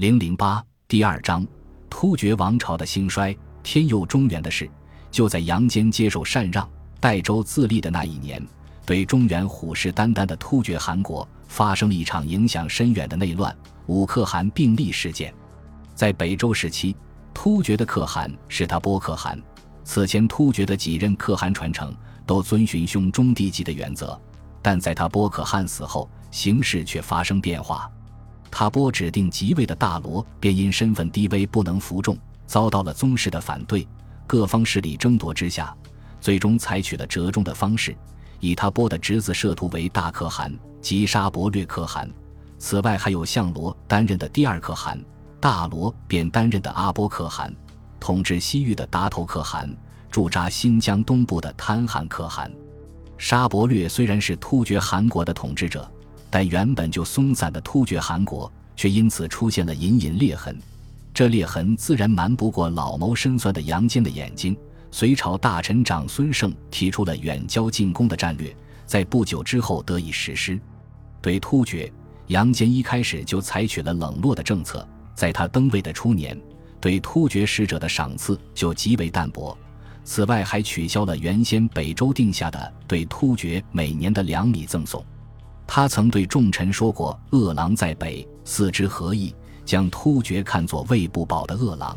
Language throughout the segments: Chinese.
零零八第二章，突厥王朝的兴衰。天佑中原的事，就在杨坚接受禅让、代州自立的那一年，对中原虎视眈眈的突厥汗国发生了一场影响深远的内乱——五可汗并立事件。在北周时期，突厥的可汗是他波可汗。此前，突厥的几任可汗传承都遵循兄终弟继的原则，但在他波可汗死后，形势却发生变化。他波指定即位的大罗便因身份低微不能服众，遭到了宗室的反对。各方势力争夺之下，最终采取了折中的方式，以他波的侄子摄图为大可汗，即沙伯略可汗。此外，还有相罗担任的第二可汗，大罗便担任的阿波可汗，统治西域的达头可汗，驻扎新疆东部的贪汗可汗。沙伯略虽然是突厥汗国的统治者。但原本就松散的突厥汗国，却因此出现了隐隐裂痕。这裂痕自然瞒不过老谋深算的杨坚的眼睛。隋朝大臣长孙晟提出了远交近攻的战略，在不久之后得以实施。对突厥，杨坚一开始就采取了冷落的政策。在他登位的初年，对突厥使者的赏赐就极为淡薄。此外，还取消了原先北周定下的对突厥每年的粮米赠送。他曾对众臣说过：“恶狼在北，四之何意？”将突厥看作喂不饱的恶狼。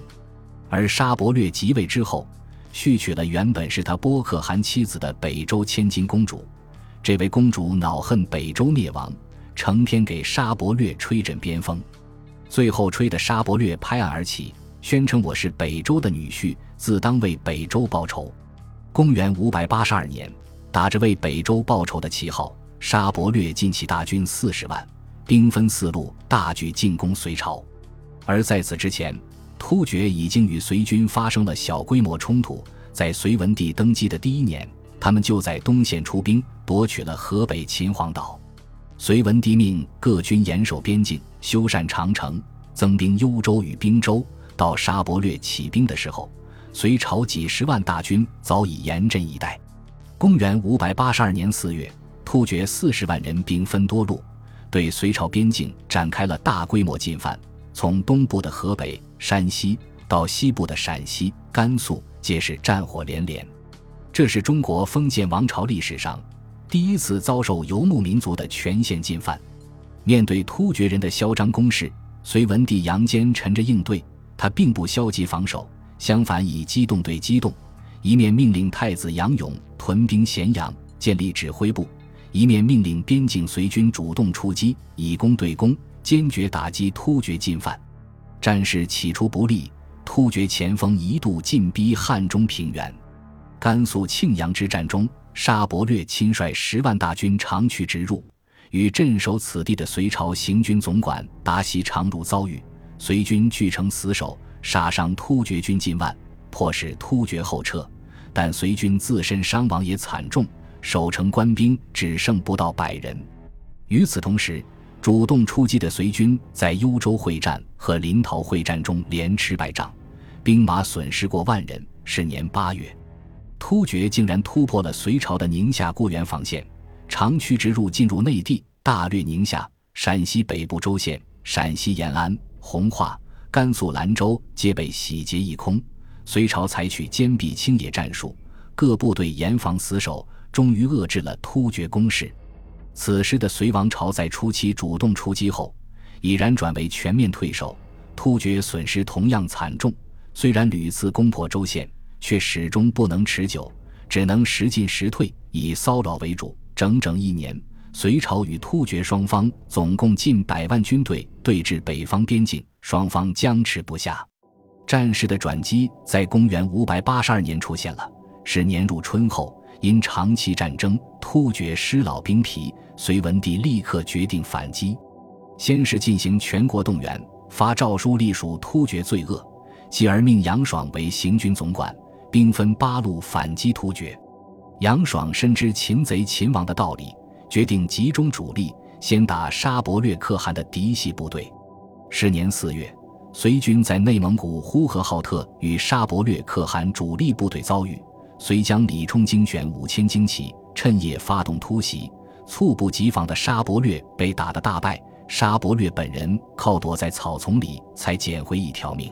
而沙伯略即位之后，续娶了原本是他波可汗妻子的北周千金公主。这位公主恼恨北周灭亡，成天给沙伯略吹枕边风，最后吹得沙伯略拍案而起，宣称：“我是北周的女婿，自当为北周报仇。”公元五百八十二年，打着为北周报仇的旗号。沙伯略进起大军四十万，兵分四路大举进攻隋朝。而在此之前，突厥已经与隋军发生了小规模冲突。在隋文帝登基的第一年，他们就在东线出兵夺取了河北秦皇岛。隋文帝命各军严守边境，修缮长城，增兵幽州与滨州。到沙伯略起兵的时候，隋朝几十万大军早已严阵以待。公元五百八十二年四月。突厥四十万人兵分多路，对隋朝边境展开了大规模进犯。从东部的河北、山西到西部的陕西、甘肃，皆是战火连连。这是中国封建王朝历史上第一次遭受游牧民族的全线进犯。面对突厥人的嚣张攻势，隋文帝杨坚沉着应对。他并不消极防守，相反以机动对机动，一面命令太子杨勇屯兵咸阳，建立指挥部。一面命令边境随军主动出击，以攻对攻，坚决打击突厥进犯。战事起初不利，突厥前锋一度进逼汉中平原。甘肃庆阳之战中，沙伯略亲率十万大军长驱直入，与镇守此地的隋朝行军总管达西长如遭遇，隋军据城死守，杀伤突厥军近万，迫使突厥后撤，但隋军自身伤亡也惨重。守城官兵只剩不到百人。与此同时，主动出击的隋军在幽州会战和临洮会战中连吃败仗，兵马损失过万人。是年八月，突厥竟然突破了隋朝的宁夏固原防线，长驱直入，进入内地，大略宁夏、陕西北部州县、陕西延安、弘化、甘肃兰州皆被洗劫一空。隋朝采取坚壁清野战术，各部队严防死守。终于遏制了突厥攻势。此时的隋王朝在初期主动出击后，已然转为全面退守，突厥损失同样惨重。虽然屡次攻破州县，却始终不能持久，只能时进时退，以骚扰为主。整整一年，隋朝与突厥双方总共近百万军队对峙北方边境，双方僵持不下。战事的转机在公元五百八十二年出现了，是年入春后。因长期战争，突厥失老兵疲，隋文帝立刻决定反击。先是进行全国动员，发诏书隶属突厥罪恶，继而命杨爽为行军总管，兵分八路反击突厥。杨爽深知擒贼擒王的道理，决定集中主力，先打沙伯略可汗的嫡系部队。是年四月，隋军在内蒙古呼和浩特与沙伯略可汗主力部队遭遇。遂将李冲精选五千精骑，趁夜发动突袭，猝不及防的沙伯略被打得大败，沙伯略本人靠躲在草丛里才捡回一条命。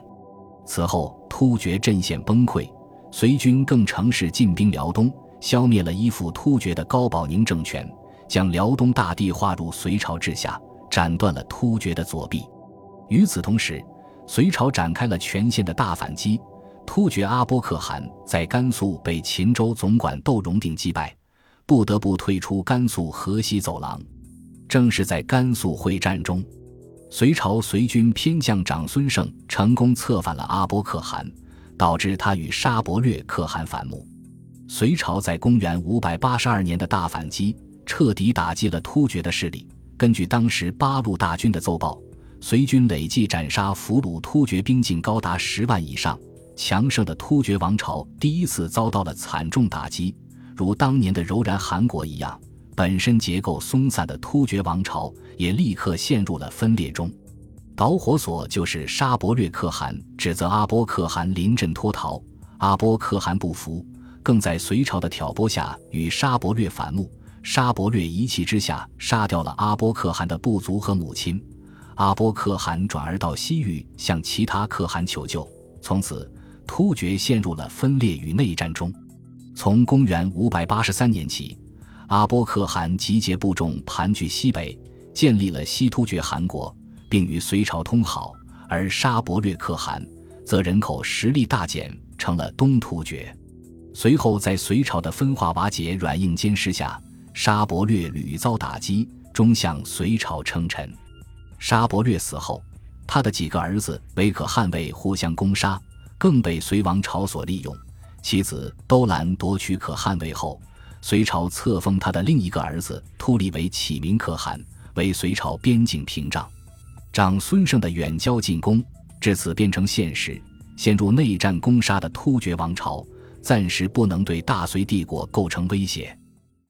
此后，突厥阵线崩溃，隋军更乘势进兵辽东，消灭了依附突厥的高保宁政权，将辽东大地划入隋朝治下，斩断了突厥的左臂。与此同时，隋朝展开了全线的大反击。突厥阿波可汗在甘肃被秦州总管窦融定击败，不得不退出甘肃河西走廊。正是在甘肃会战中，隋朝隋军偏将长孙晟成功策反了阿波可汗，导致他与沙伯略可汗反目。隋朝在公元五百八十二年的大反击，彻底打击了突厥的势力。根据当时八路大军的奏报，隋军累计斩杀俘虏突厥兵尽高达十万以上。强盛的突厥王朝第一次遭到了惨重打击，如当年的柔然汗国一样，本身结构松散的突厥王朝也立刻陷入了分裂中。导火索就是沙伯略可汗指责阿波可汗临阵脱逃，阿波可汗不服，更在隋朝的挑拨下与沙伯略反目。沙伯略一气之下杀掉了阿波可汗的部族和母亲，阿波可汗转而到西域向其他可汗求救，从此。突厥陷入了分裂与内战中。从公元五百八十三年起，阿波可汗集结部众盘踞西北，建立了西突厥汗国，并与隋朝通好；而沙伯略可汗则人口实力大减，成了东突厥。随后，在隋朝的分化瓦解、软硬兼施下，沙伯略屡遭打击，终向隋朝称臣。沙伯略死后，他的几个儿子为可汗位互相攻杀。更被隋王朝所利用。其子兜兰夺取可汗位后，隋朝册封他的另一个儿子突利为启明可汗，为隋朝边境屏障。长孙晟的远交近攻至此变成现实。陷入内战攻杀的突厥王朝，暂时不能对大隋帝国构成威胁。